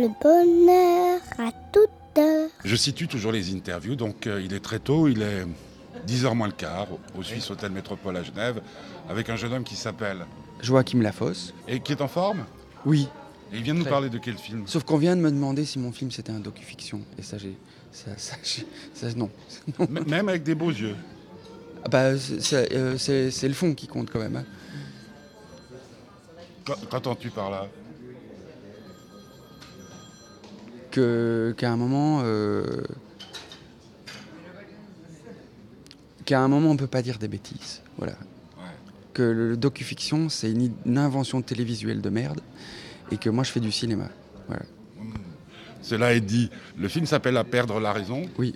le bonheur à toute heure. Je situe toujours les interviews, donc euh, il est très tôt, il est 10h moins le quart, au Suisse Hôtel Métropole à Genève, avec un jeune homme qui s'appelle Joachim Lafosse. et qui est en forme? Oui, Et il vient de nous parler de quel film? Sauf qu'on vient de me demander si mon film c'était un docu-fiction. Et ça, j'ai. Ça, ça, j'ai- ça, non. Même avec des beaux yeux. Ah bah, c'est- euh, c'est- le fond qui compte quand même. hein. Qu'en- Qu'entends-tu par là? Que qu'à un moment euh, qu'à un moment on peut pas dire des bêtises voilà que le docu-fiction c'est une, invention télévisuelle de merde et que moi je fais du cinéma voilà Cela est dit. Le film s'appelle À perdre la raison. oui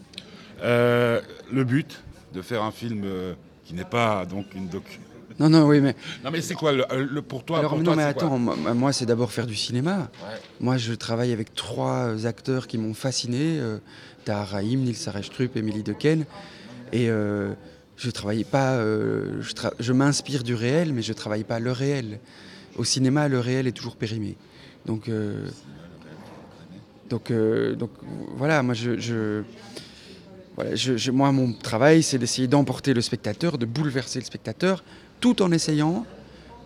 Euh, le but de faire un film euh, qui n'est pas donc une docu. Non non oui mais Non mais c'est quoi le, le- pour toi alors pour non toi, mais attends moi, moi, c'est d'abord faire du cinéma. Ouais. moi je travaille avec trois euh, acteurs qui m'ont fasciné euh, Tahar Rahim Nils Arestrup Émilie Dequesne et euh, je travaillais pas euh, je, tra- je m'inspire du réel mais je travaille pas le réel. Au cinéma le réel est toujours périmé. Donc euh, donc euh, donc voilà moi je, je- voilà, je- je- moi mon travail c'est d'essayer d'emporter le spectateur de bouleverser le spectateur tout en essayant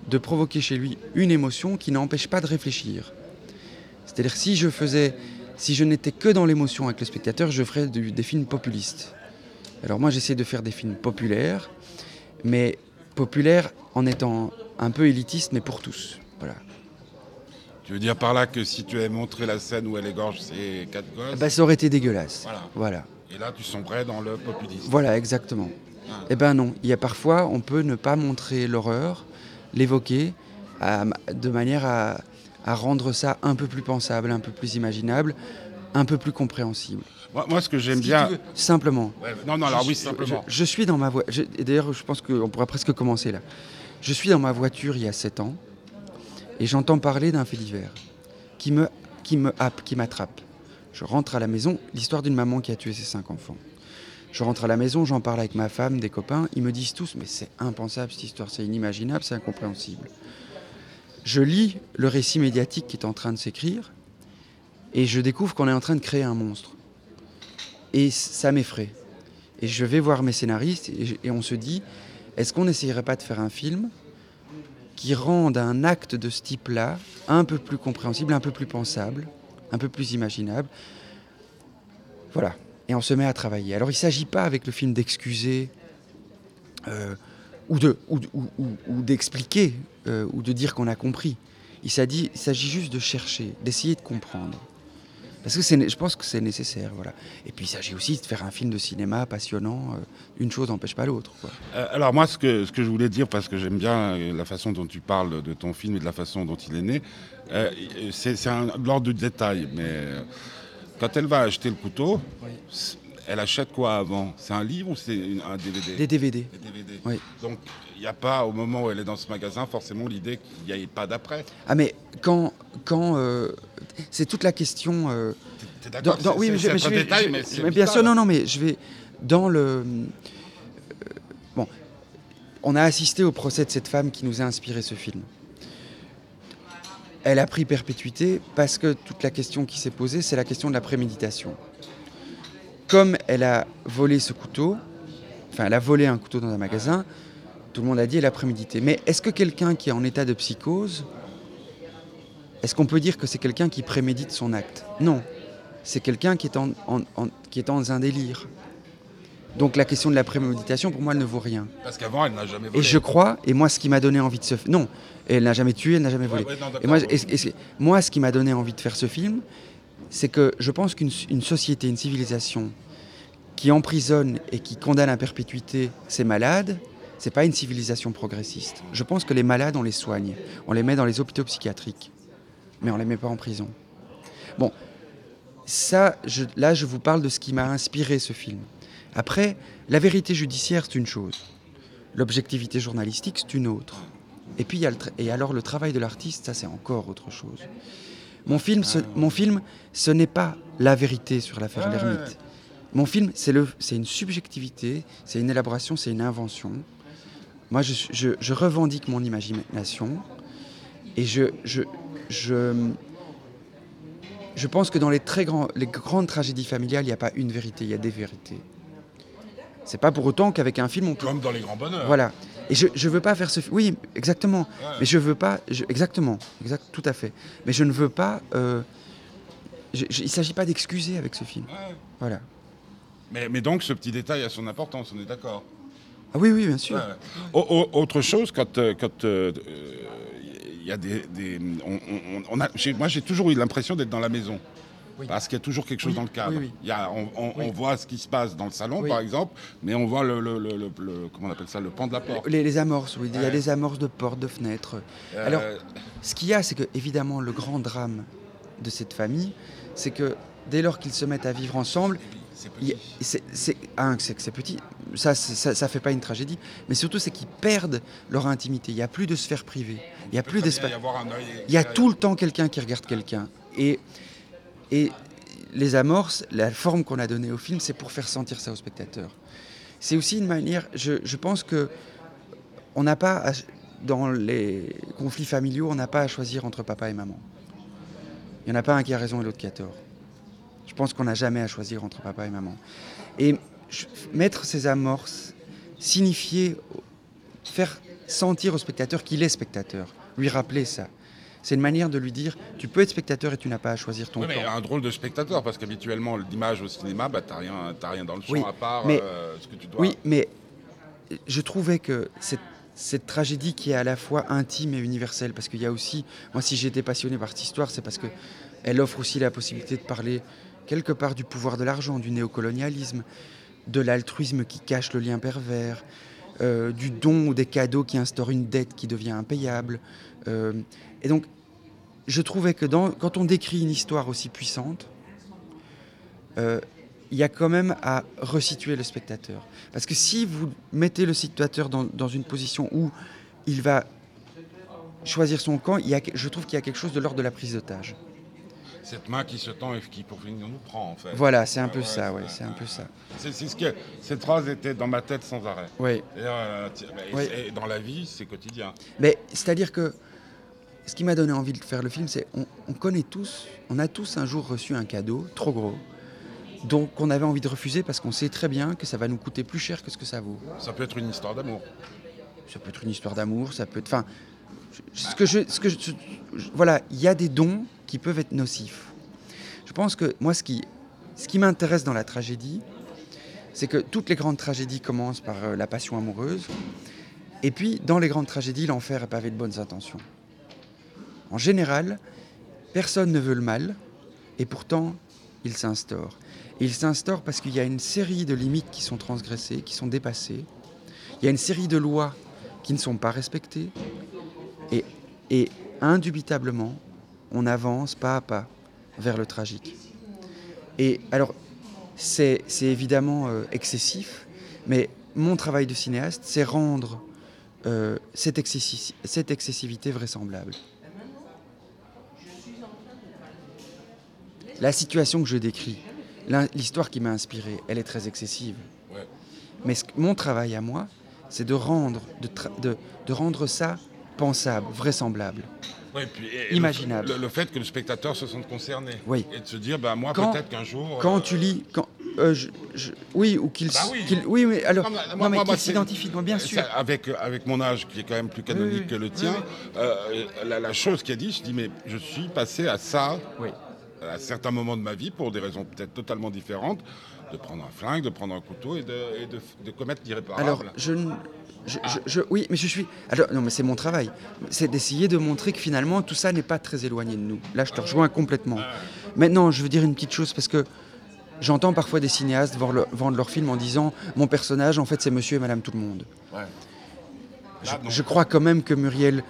de provoquer chez lui une émotion qui n'empêche pas de réfléchir. C'est-à-dire si je faisais, si je n'étais que dans l'émotion avec le spectateur, je ferais du- des films populistes. Alors moi j'essaie de faire des films populaires, mais populaires en étant un peu élitiste, mais pour tous. Voilà. Tu veux dire par là que si tu avais montré la scène où elle égorge ses quatre gosses, Ah bah, ça aurait été dégueulasse. Voilà. Voilà. Et là tu sombrais dans le populisme. Voilà, exactement. Ah. Eh ben non, il y a parfois, on peut ne pas montrer l'horreur, l'évoquer, de manière à, à rendre ça un peu plus pensable, un peu plus imaginable, un peu plus compréhensible. Moi, moi, ce que j'aime Si bien. veux, simplement. Ouais, non, non, alors Je oui, simplement. Je, je suis dans ma voiture. Et d'ailleurs, je pense qu'on pourra presque commencer là. Je suis dans ma voiture il y a 7 ans et j'entends parler d'un fait divers qui me, qui me happe, qui m'attrape. Je rentre à la maison, l'histoire d'une maman qui a tué ses cinq enfants. Je rentre à la maison, j'en parle avec ma femme, des copains. Ils me disent tous, mais c'est impensable cette histoire, c'est inimaginable, c'est incompréhensible. Je lis le récit médiatique qui est en train de s'écrire et je découvre qu'on est en train de créer un monstre. Et ça m'effraie. Et je vais voir mes scénaristes et, on se dit, est-ce qu'on n'essayerait pas de faire un film qui rende un acte de ce type-là un peu plus compréhensible, un peu plus pensable, un peu plus imaginable Voilà. Et on se met à travailler. Alors il ne s'agit pas avec le film d'excuser euh, ou de- ou, d'expliquer euh, ou de dire qu'on a compris. Il s'agit juste de chercher, d'essayer de comprendre. Parce que je pense que c'est nécessaire, voilà. Et puis il s'agit aussi de faire un film de cinéma passionnant. euh, une chose n'empêche pas l'autre. Euh, alors moi, ce que, ce que je voulais dire, parce que j'aime bien euh, la façon dont tu parles de ton film et de la façon dont il est né, euh, c'est l'ordre du détail. Mais euh, quand elle va acheter le couteau, elle achète quoi avant? C'est un livre ou c'est un DVD Des DVD. Des DVD. Oui. Donc il n'y a pas, au moment où elle est dans ce magasin, forcément l'idée qu'il n'y ait pas d'après. Ah mais quand, quand euh, c'est toute la question. euh, T'es d'accord dans- oui, mais je, mais vais- détail, je- mais bien vital. sûr, non, non, mais je vais dans le. euh, bon, on a assisté au procès de cette femme qui nous a inspiré ce film. Elle a pris perpétuité parce que toute la question qui s'est posée, c'est la question de la préméditation. Comme elle a volé ce couteau, enfin, elle a volé un couteau dans un magasin, tout le monde a dit elle a prémédité. Mais est-ce que quelqu'un qui est en état de psychose, est-ce qu'on peut dire que c'est quelqu'un qui prémédite son acte? Non. C'est quelqu'un qui, est en- en- en- qui est dans un délire. Donc la question de la préméditation, pour moi, elle ne vaut rien. Parce qu'avant, elle n'a jamais volé. Et je crois, et moi, ce qui m'a donné envie de se... Non, elle n'a jamais tué, elle n'a jamais volé. Ouais, ouais, non, d'accord, et moi, ouais. et- et c'est- moi, ce qui m'a donné envie de faire ce film, c'est que je pense qu'une une société, une civilisation qui emprisonne et qui condamne à perpétuité ses malades, c'est pas une civilisation progressiste. Je pense que les malades, on les soigne. On les met dans les hôpitaux psychiatriques. Mais on les met pas en prison. Bon, ça, je- là, je vous parle de ce qui m'a inspiré ce film. Après, la vérité judiciaire, c'est une chose. L'objectivité journalistique, c'est une autre. Et puis, y a le et alors le travail de l'artiste, ça, c'est encore autre chose. Mon film, ce, mon film, ce n'est pas la vérité sur l'affaire ouais, Lermite. Mon film, c'est une subjectivité, c'est une élaboration, c'est une invention. Moi, je, suis- je- je revendique mon imagination et je, je, je, je pense que dans les très grands, les grandes tragédies familiales, il n'y a pas une vérité, il y a des vérités. C'est pas pour autant qu'avec un film on peut. Comme dans les grands bonheurs. Voilà. Et je ne veux pas faire ce. Oui, exactement. Ouais. Mais je veux pas. exactement. Exact, tout à fait. Mais je ne veux pas. euh, il ne s'agit pas d'excuser avec ce film. Ouais. Voilà. Mais, mais donc ce petit détail a son importance, on est d'accord. Ah oui, oui, bien sûr. Ouais. Autre chose, quand euh, quand euh, euh, il y a des, des- on, on- on a, moi j'ai toujours eu l'impression d'être dans la maison. Oui. Parce qu'il y a toujours quelque chose Oui, dans le cadre. oui. Il y a, on, on- Oui. on voit ce qui se passe dans le salon, par exemple, mais on voit le, le- le- le- le- comment on appelle ça, le pan de la porte. Les, les amorces, oui. Il y a des amorces de portes, de fenêtres. Euh, Alors, Ce qu'il y a, c'est que, évidemment, le grand drame de cette famille, c'est que dès lors qu'ils se mettent à vivre ensemble, c'est petit. a- c'est c'est- un, c'est que c'est petit, ça, ça, ça fait pas une tragédie, mais surtout c'est qu'ils perdent leur intimité. Il n'y a plus de sphère privée, il n'y a plus d'espace. Il y a tout le temps quelqu'un qui regarde quelqu'un. Et, et les amorces, la forme qu'on a donnée au film, c'est pour faire sentir ça au spectateur. C'est aussi une manière, je, je pense que on n'a pas, à- dans les conflits familiaux, on n'a pas à choisir entre papa et maman. Il n'y en a pas un qui a raison et l'autre qui a tort. Je pense qu'on n'a jamais à choisir entre papa et maman. Et mettre ces amorces, signifier, faire sentir au spectateur qu'il est spectateur, lui rappeler ça. C'est une manière de lui dire, tu peux être spectateur et tu n'as pas à choisir ton mais camp. un drôle de spectateur, parce qu'habituellement, l'image au cinéma, bah, t'as rien, t'as rien dans le champ Oui, à part mais- euh, ce que tu dois. Oui, mais je trouvais que cette, cette tragédie qui est à la fois intime et universelle, parce qu'il y a aussi, moi si j'étais passionné par cette histoire, c'est parce que elle offre aussi la possibilité de parler quelque part du pouvoir de l'argent, du néocolonialisme, de l'altruisme qui cache le lien pervers, euh, du don ou des cadeaux qui instaurent une dette qui devient impayable. Euh, et donc, je trouvais que quand on décrit une histoire aussi puissante, euh, il y a quand même à resituer le spectateur. Parce que si vous mettez le spectateur dans, une position où il va choisir son camp, je trouve qu'il y a quelque chose de l'ordre de la prise d'otage. Cette main qui se tend et qui pour finir nous prend en fait. Voilà, c'est un peu Ouais, ça, ouais, c'est un peu ça. C'est ce que cette phrase était dans ma tête sans arrêt. Ouais. Et, euh, Oui. et dans la vie, c'est quotidien. Mais c'est-à-dire que ce qui m'a donné envie de faire le film, c'est on, on connaît tous, on a tous un jour reçu un cadeau trop gros, donc on avait envie de refuser parce qu'on sait très bien que ça va nous coûter plus cher que ce que ça vaut. Ça peut être une histoire d'amour. Ça peut être une histoire d'amour, ça peut être. Enfin, ce que je, voilà, il y a des dons qui peuvent être nocifs. Je pense que moi, ce qui, ce qui m'intéresse dans la tragédie, c'est que toutes les grandes tragédies commencent par euh, la passion amoureuse, et puis dans les grandes tragédies, l'enfer est pavé de bonnes intentions. En général, personne ne veut le mal, et pourtant, il s'instaure. Il s'instaure parce qu'il y a une série de limites qui sont transgressées, qui sont dépassées. Il y a une série de lois qui ne sont pas respectées. Et, et indubitablement, on avance pas à pas vers le tragique. Et alors, c'est évidemment euh, excessif, mais mon travail de cinéaste, c'est rendre euh, cette, excessi- cette excessivité vraisemblable. La situation que je décris, l'histoire qui m'a inspiré, elle est très excessive. Ouais. Mais ce mon travail à moi, c'est de rendre, de, tra- de- de rendre ça pensable, vraisemblable. Puis- Imaginable. Le, fait que le spectateur se sente concerné. Oui. Et de se dire, bah, moi, peut-être qu'un jour. Quand euh, tu lis, quand, euh, je- je- oui, ou qu'il, Bah oui. qu'il- oui, mais alors, Non, non, mais qu'il s'identifie, bien sûr. avec, avec mon âge, qui est quand même plus canonique Oui, que le tien, euh, la, la chose qu'il a dit, je dis, mais je suis passé à ça Oui. À certains moments de ma vie, pour des raisons peut-être totalement différentes, de prendre un flingue, de prendre un couteau et de, et de, de commettre l'irréparable. Alors, je, je, je- je- oui, mais je suis. Alors, non, mais c'est mon travail. C'est d'essayer de montrer que finalement, tout ça n'est pas très éloigné de nous. Là, je te rejoins complètement. Maintenant, je veux dire une petite chose parce que j'entends parfois des cinéastes vendre, vendre leur film en disant Mon personnage, en fait, c'est monsieur et madame tout le monde. Ouais. Je, Là, non. je crois quand même que Muriel,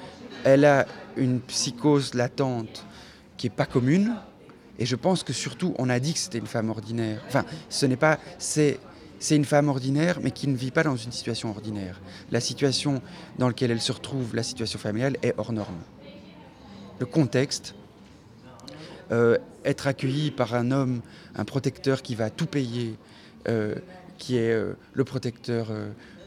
elle a une psychose latente qui est pas commune. Et je pense que surtout, on a dit que c'était une femme ordinaire. Enfin, ce n'est pas. C'est. C'est une femme ordinaire, mais qui ne vit pas dans une situation ordinaire. La situation dans laquelle elle se retrouve, la situation familiale, est hors norme. Le contexte, euh, être accueilli par un homme, un protecteur qui va tout payer, euh, qui est euh, le protecteur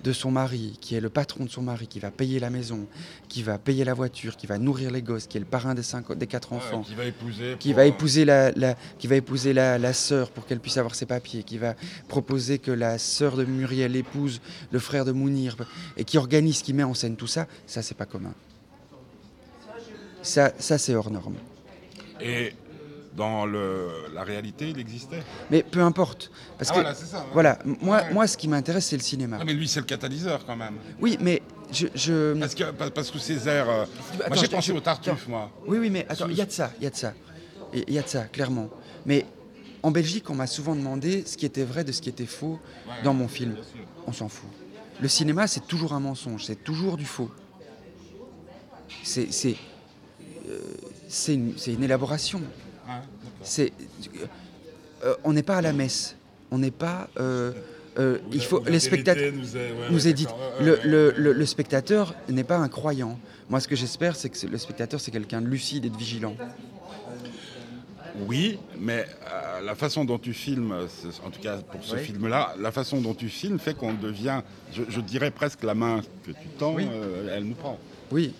de son mari, qui est le patron de son mari, qui va payer la maison, qui va payer la voiture, qui va nourrir les gosses, qui est le parrain des, cinq, des quatre enfants, qui va épouser. qui pour- va épouser la, la- qui va épouser la, la sœur pour qu'elle puisse avoir ses papiers, qui va proposer que la sœur de Muriel épouse le frère de Mounir, et qui organise, qui met en scène tout ça, ça c'est pas commun. Ça, ça c'est hors norme. Et dans le, la réalité, il existait. Mais peu importe, parce Ah, que voilà, c'est ça. ouais. voilà, m- moi, Ouais. moi ce qui m'intéresse c'est le cinéma. Ah, mais lui, c'est le catalyseur quand même. Oui, mais je, je- Parce que, parce- que Césaire. euh, moi, Attends, j'ai pensé je- au Tartuffe, moi. Oui, oui, mais attends, il y a de ça, il y a de ça. Il y a de ça, clairement. Mais en Belgique, on m'a souvent demandé ce qui était vrai de ce qui était faux dans mon film. On s'en fout. Le cinéma, c'est toujours un mensonge, c'est toujours du faux. C'est c'est euh, c'est une, c'est une élaboration. C'est euh, on n'est pas à la messe. On n'est pas. euh, euh, il faut les spectateurs Nous, ouais, nous ouais, est dit. Le, ouais, le- ouais. le- le spectateur n'est pas un croyant. Moi, ce que j'espère, c'est que le spectateur, c'est quelqu'un de lucide et de vigilant. Oui, mais euh, la façon dont tu filmes, en tout cas pour ce Oui. film-là, la façon dont tu filmes fait qu'on devient, je, je dirais presque la main que tu tends, Oui. euh, elle nous prend. Oui.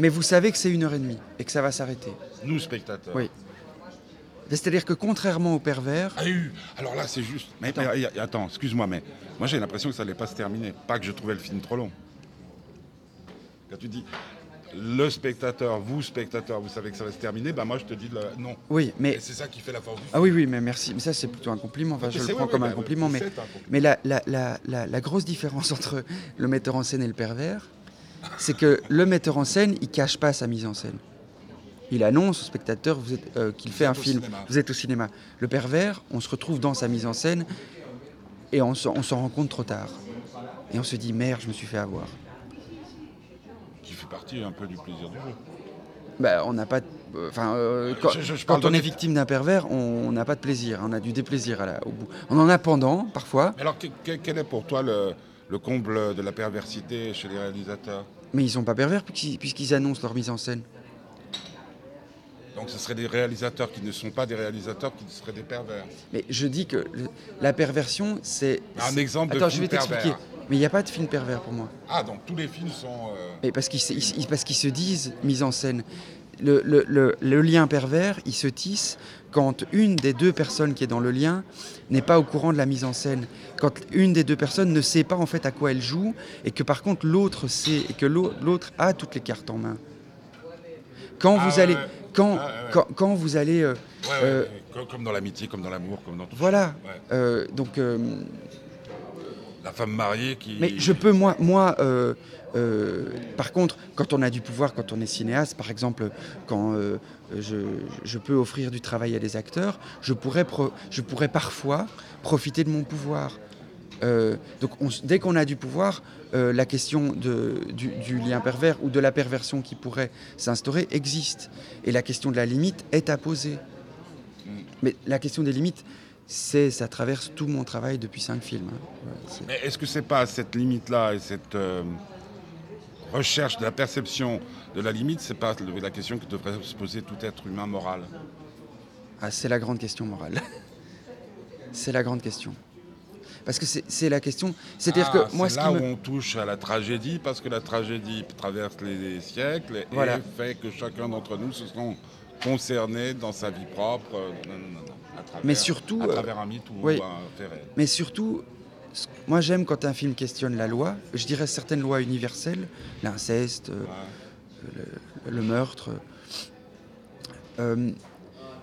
Mais vous savez que c'est une heure et demie et que ça va s'arrêter. Nous, spectateurs. Oui. C'est-à-dire que contrairement au pervers, Ah oui, alors là, c'est juste. Mais, Attends. excuse-moi, mais moi j'ai l'impression que ça n'allait pas se terminer. Pas que je trouvais le film trop long. Quand tu dis le spectateur, vous spectateur, vous savez que ça va se terminer, bah moi je te dis le... non. oui, mais Et c'est ça qui fait la force du film. ah oui, oui, mais merci. Mais ça, c'est plutôt un compliment. Enfin, je le prends comme un bah, compliment. Mais, c'est un compliment. mais la grosse différence entre le metteur en scène et le pervers, c'est que le metteur en scène, il cache pas sa mise en scène. Il annonce au spectateur euh, qu'il fait un film. cinéma. Vous êtes au cinéma. Le pervers, on se retrouve dans sa mise en scène et on s'en rend compte trop tard. Et on se dit merde, je me suis fait avoir. Qui fait partie un peu du plaisir du jeu. Bah, on n'a pas. euh, Enfin, euh, quand, je- je quand parle on est victime d'un pervers, on n'a pas de plaisir. On a du déplaisir à la- au bout. On en a pendant, parfois, Mais alors, que- que- quel est pour toi le, le comble de la perversité chez les réalisateurs? Mais ils sont pas pervers puisqu'ils annoncent leur mise en scène. Donc ce seraient des réalisateurs qui ne sont pas des réalisateurs, qui seraient des pervers. Mais je dis que le- la perversion, c'est. Un exemple de Attends, je vais t'expliquer. Mais il n'y a pas de film pervers pour moi. Ah, donc tous les films sont... euh, Mais parce qu'ils se, disent mise en scène. Le, le- le- le lien pervers, il se tisse quand une des deux personnes qui est dans le lien n'est pas au courant de la mise en scène. Quand une des deux personnes ne sait pas en fait à quoi elle joue et que par contre l'autre sait et que l'au- l'autre a toutes les cartes en main. Quand Ah vous ouais, allez. Quand, Ah ouais, ouais. quand, quand vous allez, euh, ouais, Euh, comme- dans l'amitié, comme dans l'amour, comme dans tout. voilà. Euh, donc La femme mariée qui... Mais je peux, moi, moi par contre, quand on a du pouvoir, quand on est cinéaste, par exemple, quand je, je peux offrir du travail à des acteurs, je pourrais, pro- je pourrais parfois profiter de mon pouvoir. Euh, donc on dès qu'on a du pouvoir, euh, la question de, du, du lien pervers ou de la perversion qui pourrait s'instaurer existe. Et la question de la limite est à poser. Mais la question des limites, c'est, ça traverse tout mon travail depuis cinq films. hein. Ouais, Mais est-ce que c'est pas cette limite-là et cette euh, recherche de la perception de la limite, c'est pas la question que devrait se poser tout être humain moral? Ah, c'est la grande question morale. c'est la grande question. Parce que c'est la question. C'est-à-dire Ah, que moi, c'est ce là qui où on touche à la tragédie, parce que la tragédie traverse les siècles et Voilà. fait que chacun d'entre nous se sent concerné dans sa vie propre, euh, non, non, non, à travers, Mais surtout, à euh, travers un mythe ou oui. un. Mais surtout, moi, j'aime quand un film questionne la loi. Je dirais certaines lois universelles, l'inceste, euh, Ouais. le, le meurtre. Euh,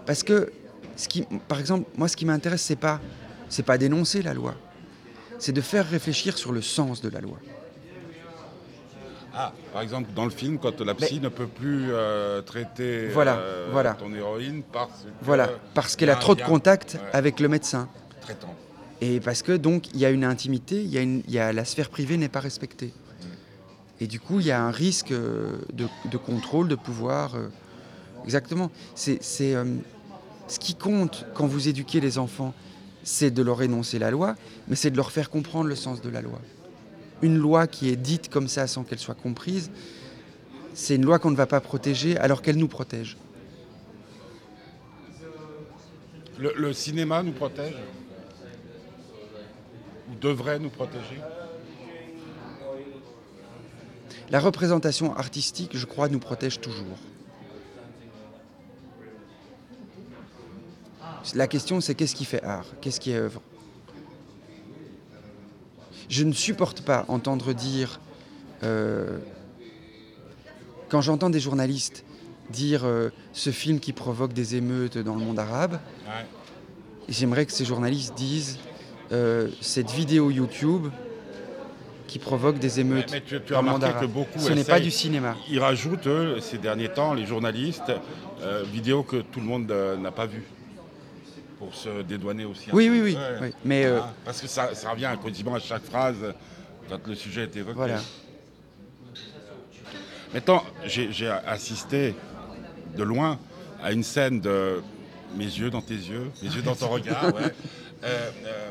parce que, ce qui, par exemple, moi, ce qui m'intéresse, c'est pas, c'est pas d'énoncer la loi. C'est de faire réfléchir sur le sens de la loi. Ah, par exemple, dans le film, quand la psy ne peut plus euh, traiter Voilà, euh, voilà. ton héroïne parce que... Voilà, parce qu'elle a trop de contact Ouais. avec le médecin. Traitant. Et parce que donc il y a une intimité, il y a, une, il y a la sphère privée n'est pas respectée. Et du coup il y a un risque euh, de, de contrôle, de pouvoir. exactement. C'est ce qui compte quand vous éduquez les enfants, c'est de leur énoncer la loi, mais c'est de leur faire comprendre le sens de la loi. Une loi qui est dite comme ça sans qu'elle soit comprise, c'est une loi qu'on ne va pas protéger alors qu'elle nous protège. Le, le cinéma nous protège? Ou devrait nous protéger? La représentation artistique, je crois, nous protège toujours. La question, c'est qu'est-ce qui fait art? Qu'est-ce qui est œuvre? Je ne supporte pas entendre dire, euh, quand j'entends des journalistes dire euh, ce film qui provoque des émeutes dans le monde arabe, Ouais. j'aimerais que ces journalistes disent euh, cette vidéo YouTube qui provoque des émeutes Mais tu, tu as dans le monde remarqué que arabe. beaucoup Ce n'est pas du cinéma. Ils rajoutent, eux, ces derniers temps, les journalistes, euh, vidéos que tout le monde n'a pas vues. Pour se dédouaner aussi. un Oui, peu. oui, oui. Oui. Mais euh, Ah, parce que ça, ça revient quasiment à chaque phrase quand le sujet est évoqué. voilà. Maintenant, j'ai assisté de loin à une scène de mes yeux dans tes yeux, mes yeux dans ton regard. ouais. Euh, euh,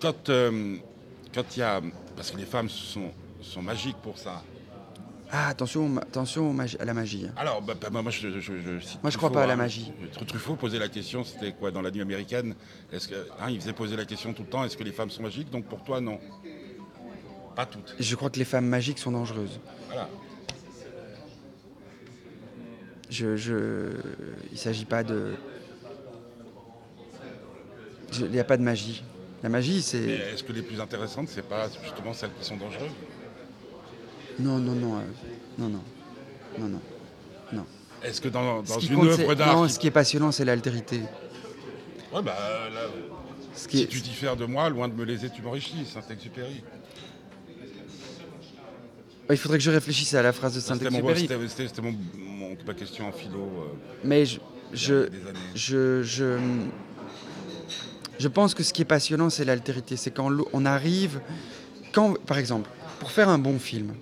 quand euh, quand il y a, parce que les femmes sont, sont magiques pour ça. Ah, attention, attention à la magie. Alors, bah, bah, moi, je, je- je cite Moi, je crois pas à la hein. magie. Tru- Truffaut posait la question, c'était quoi dans la nuit américaine Est-ce que hein, il faisait poser la question tout le temps Est-ce que les femmes sont magiques? Donc pour toi, non. Pas toutes. Je crois que les femmes magiques sont dangereuses. Voilà. Je, je... Il ne s'agit pas de... Il n'y a pas de magie. La magie, c'est... est-ce que les plus intéressantes, c'est pas justement celles qui sont dangereuses? Non, non, non. euh, Non, non. Non, non. Non. Est-ce que dans, une compte, œuvre d'art, Non, qui- ce qui est passionnant, c'est l'altérité. Ouais, bah, là, Ce qui si est- tu diffères de moi, loin de me léser, tu m'enrichis, Saint-Exupéry. Il faudrait que je réfléchisse à la phrase de mon- Saint-Exupéry. c'était- mon- mon- ma question en philo. euh, Mais je, je, je, je, je pense que ce qui est passionnant, c'est l'altérité. C'est quand on arrive, quand, par exemple, pour faire un bon film,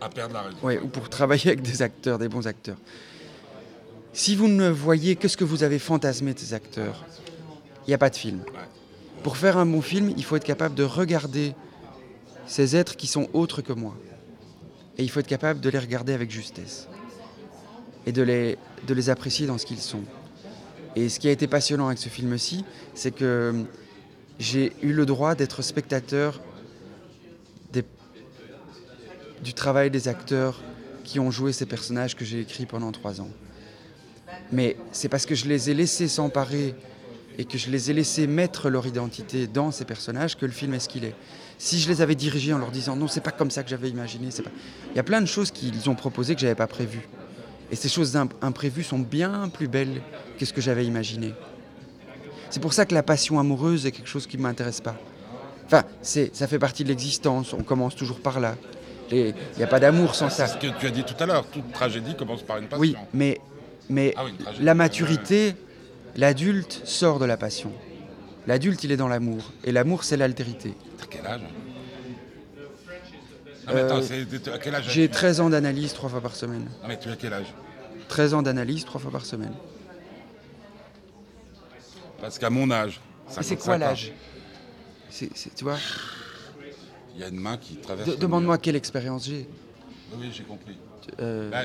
À perdre la raison. ouais, ou pour travailler avec des acteurs, des bons acteurs, si vous ne voyez que ce que vous avez fantasmé de ces acteurs, il n'y a pas de film. Ouais. Pour faire un bon film, il faut être capable de regarder ces êtres qui sont autres que moi. Et il faut être capable de les regarder avec justesse. Et de les, de les apprécier dans ce qu'ils sont. Et ce qui a été passionnant avec ce film-ci, c'est que hum, j'ai eu le droit d'être spectateur du travail des acteurs qui ont joué ces personnages que j'ai écrits pendant trois ans. Mais c'est parce que je les ai laissés s'emparer et que je les ai laissés mettre leur identité dans ces personnages que le film est ce qu'il est. Si je les avais dirigés en leur disant non, c'est pas comme ça que j'avais imaginé, c'est pas. Il y a plein de choses qu'ils ont proposées que j'avais pas prévues. Et ces choses imp- imprévues sont bien plus belles que ce que j'avais imaginé. C'est pour ça que la passion amoureuse est quelque chose qui ne m'intéresse pas. Enfin, ça fait partie de l'existence, on commence toujours par là. Il n'y a pas d'amour sans C'est ça. ce que tu as dit tout à l'heure. Toute tragédie commence par une passion. Oui, mais, mais Ah oui, la maturité, l'adulte sort de la passion. L'adulte, il est dans l'amour. Et l'amour, c'est l'altérité. T'as quel âge? Ah, Euh, c'est- à quel âge? J'ai as-tu 13 ans d'analyse trois fois par semaine. Ah, mais tu as quel âge? 13 ans d'analyse trois fois par semaine. Parce qu'à mon âge. C'est 55 quoi l'âge? C'est- c'est- Tu vois? Il y a une main qui traverse. De- Demande-moi quelle expérience j'ai. Oui, j'ai compris. Euh, Bah,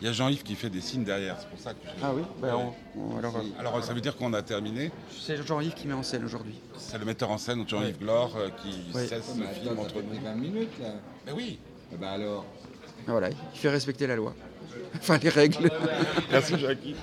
Il y a Jean-Yves qui fait des signes derrière, c'est pour ça que je- Ah oui bah, on- on- alors, euh, Alors ça veut dire qu'on a terminé. C'est Jean-Yves qui met en scène aujourd'hui. C'est le metteur en scène, Jean-Yves Glore, euh, qui cesse le film entre pris 20 minutes là. Mais oui Eh ben alors. Voilà, il fait respecter la loi. Enfin, les règles. Merci Jackie.